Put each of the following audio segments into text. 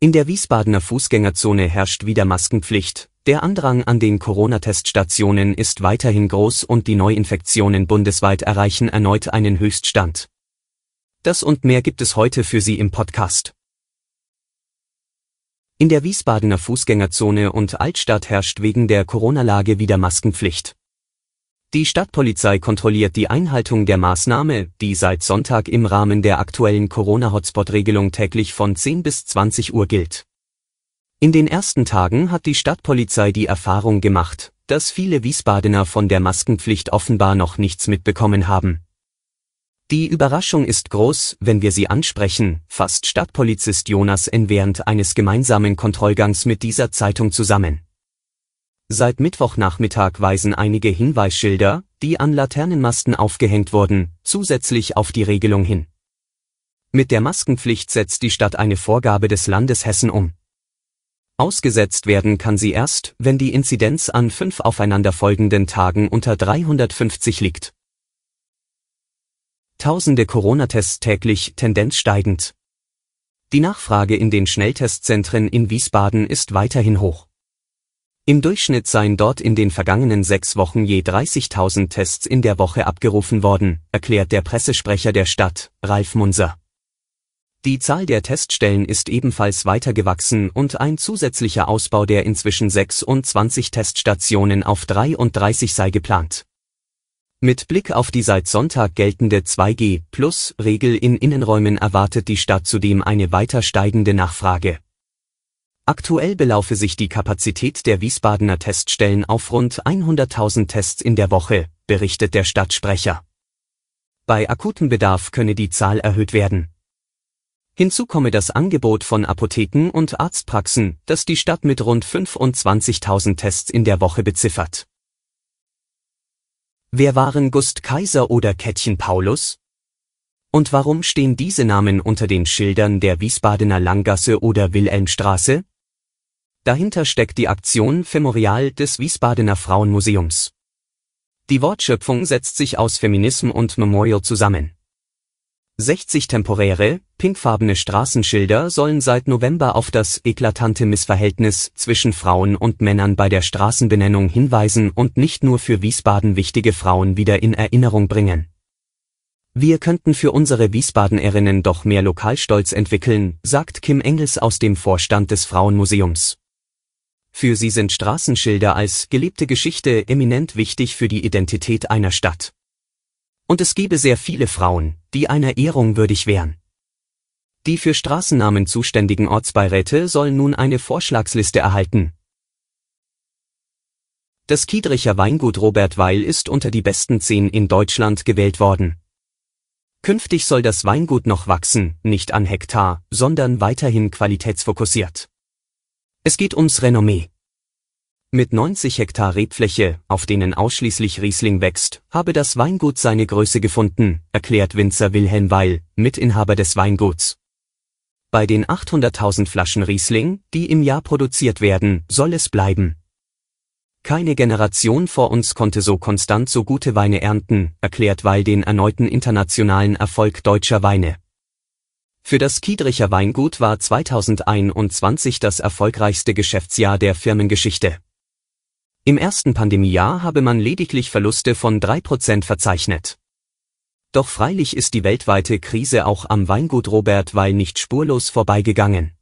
In der Wiesbadener Fußgängerzone herrscht wieder Maskenpflicht. Der Andrang an den Corona-Teststationen ist weiterhin groß und die Neuinfektionen bundesweit erreichen erneut einen Höchststand. Das und mehr gibt es heute für Sie im Podcast. In der Wiesbadener Fußgängerzone und Altstadt herrscht wegen der Corona-Lage wieder Maskenpflicht. Die Stadtpolizei kontrolliert die Einhaltung der Maßnahme, die seit Sonntag im Rahmen der aktuellen Corona-Hotspot-Regelung täglich von 10 bis 20 Uhr gilt. In den ersten Tagen hat die Stadtpolizei die Erfahrung gemacht, dass viele Wiesbadener von der Maskenpflicht offenbar noch nichts mitbekommen haben. Die Überraschung ist groß, wenn wir sie ansprechen, fasst Stadtpolizist Jonas N. während eines gemeinsamen Kontrollgangs mit dieser Zeitung zusammen. Seit Mittwochnachmittag weisen einige Hinweisschilder, die an Laternenmasten aufgehängt wurden, zusätzlich auf die Regelung hin. Mit der Maskenpflicht setzt die Stadt eine Vorgabe des Landes Hessen um. Ausgesetzt werden kann sie erst, wenn die Inzidenz an fünf aufeinanderfolgenden Tagen unter 350 liegt. Tausende Corona-Tests täglich, Tendenz steigend. Die Nachfrage in den Schnelltestzentren in Wiesbaden ist weiterhin hoch. Im Durchschnitt seien dort in den vergangenen sechs Wochen je 30.000 Tests in der Woche abgerufen worden, erklärt der Pressesprecher der Stadt, Ralf Munser. Die Zahl der Teststellen ist ebenfalls weiter gewachsen und ein zusätzlicher Ausbau der inzwischen 26 Teststationen auf 33 sei geplant. Mit Blick auf die seit Sonntag geltende 2G-Plus-Regel in Innenräumen erwartet die Stadt zudem eine weiter steigende Nachfrage. Aktuell belaufe sich die Kapazität der Wiesbadener Teststellen auf rund 100.000 Tests in der Woche, berichtet der Stadtsprecher. Bei akutem Bedarf könne die Zahl erhöht werden. Hinzu komme das Angebot von Apotheken und Arztpraxen, das die Stadt mit rund 25.000 Tests in der Woche beziffert. Wer waren Gust Kaiser oder Kättchen Paulus? Und warum stehen diese Namen unter den Schildern der Wiesbadener Langgasse oder Wilhelmstraße? Dahinter steckt die Aktion Femorial des Wiesbadener Frauenmuseums. Die Wortschöpfung setzt sich aus Feminism und Memorial zusammen. 60 temporäre, pinkfarbene Straßenschilder sollen seit November auf das eklatante Missverhältnis zwischen Frauen und Männern bei der Straßenbenennung hinweisen und nicht nur für Wiesbaden wichtige Frauen wieder in Erinnerung bringen. Wir könnten für unsere Wiesbadenerinnen doch mehr Lokalstolz entwickeln, sagt Kim Engels aus dem Vorstand des Frauenmuseums. Für sie sind Straßenschilder als gelebte Geschichte eminent wichtig für die Identität einer Stadt. Und es gebe sehr viele Frauen, die einer Ehrung würdig wären. Die für Straßennamen zuständigen Ortsbeiräte sollen nun eine Vorschlagsliste erhalten. Das Kiedricher Weingut Robert Weil ist unter die besten zehn in Deutschland gewählt worden. Künftig soll das Weingut noch wachsen, nicht an Hektar, sondern weiterhin qualitätsfokussiert. Es geht ums Renommee. Mit 90 Hektar Rebfläche, auf denen ausschließlich Riesling wächst, habe das Weingut seine Größe gefunden, erklärt Winzer Wilhelm Weil, Mitinhaber des Weinguts. Bei den 800.000 Flaschen Riesling, die im Jahr produziert werden, soll es bleiben. Keine Generation vor uns konnte so konstant so gute Weine ernten, erklärt Weil den erneuten internationalen Erfolg deutscher Weine. Für das Kiedricher Weingut war 2021 das erfolgreichste Geschäftsjahr der Firmengeschichte. Im ersten Pandemiejahr habe man lediglich Verluste von 3% verzeichnet. Doch freilich ist die weltweite Krise auch am Weingut Robert Weil nicht spurlos vorbeigegangen.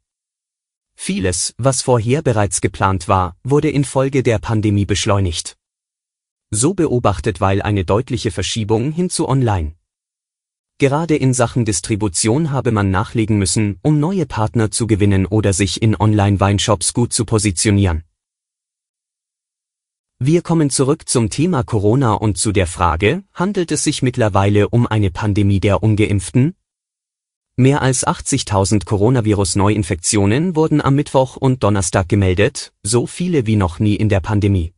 Vieles, was vorher bereits geplant war, wurde infolge der Pandemie beschleunigt. So beobachtet Weil eine deutliche Verschiebung hin zu Online. Gerade in Sachen Distribution habe man nachlegen müssen, um neue Partner zu gewinnen oder sich in Online-Weinshops gut zu positionieren. Wir kommen zurück zum Thema Corona und zu der Frage, handelt es sich mittlerweile um eine Pandemie der ungeimpften? Mehr als 80.000 Coronavirus-Neuinfektionen wurden am Mittwoch und Donnerstag gemeldet, so viele wie noch nie in der Pandemie.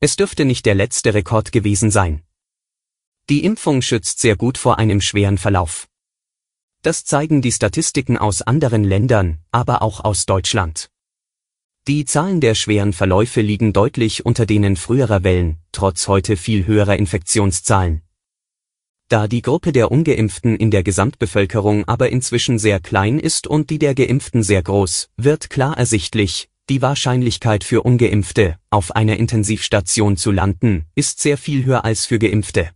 Es dürfte nicht der letzte Rekord gewesen sein. Die Impfung schützt sehr gut vor einem schweren Verlauf. Das zeigen die Statistiken aus anderen Ländern, aber auch aus Deutschland. Die Zahlen der schweren Verläufe liegen deutlich unter denen früherer Wellen, trotz heute viel höherer Infektionszahlen. Da die Gruppe der ungeimpften in der Gesamtbevölkerung aber inzwischen sehr klein ist und die der geimpften sehr groß, wird klar ersichtlich, die Wahrscheinlichkeit für ungeimpfte, auf einer Intensivstation zu landen, ist sehr viel höher als für geimpfte.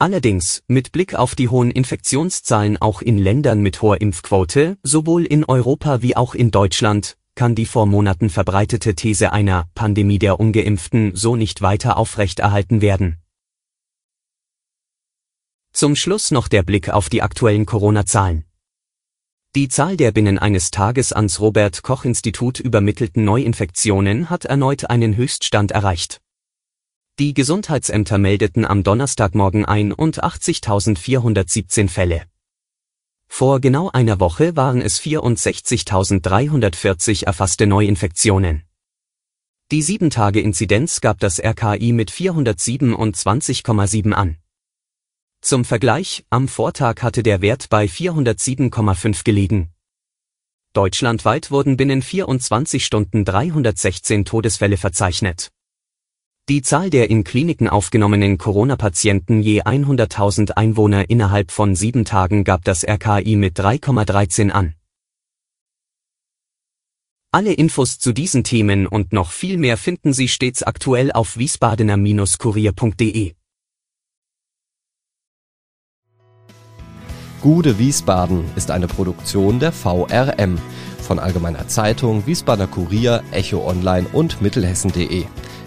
Allerdings, mit Blick auf die hohen Infektionszahlen auch in Ländern mit hoher Impfquote, sowohl in Europa wie auch in Deutschland, kann die vor Monaten verbreitete These einer Pandemie der ungeimpften so nicht weiter aufrechterhalten werden. Zum Schluss noch der Blick auf die aktuellen Corona-Zahlen. Die Zahl der binnen eines Tages ans Robert Koch Institut übermittelten Neuinfektionen hat erneut einen Höchststand erreicht. Die Gesundheitsämter meldeten am Donnerstagmorgen 81.417 Fälle. Vor genau einer Woche waren es 64.340 erfasste Neuinfektionen. Die 7-Tage-Inzidenz gab das RKI mit 427,7 an. Zum Vergleich, am Vortag hatte der Wert bei 407,5 gelegen. Deutschlandweit wurden binnen 24 Stunden 316 Todesfälle verzeichnet. Die Zahl der in Kliniken aufgenommenen Corona-Patienten je 100.000 Einwohner innerhalb von sieben Tagen gab das RKI mit 3,13 an. Alle Infos zu diesen Themen und noch viel mehr finden Sie stets aktuell auf wiesbadener-kurier.de. Gude Wiesbaden ist eine Produktion der VRM von Allgemeiner Zeitung, Wiesbadener Kurier, Echo Online und Mittelhessen.de.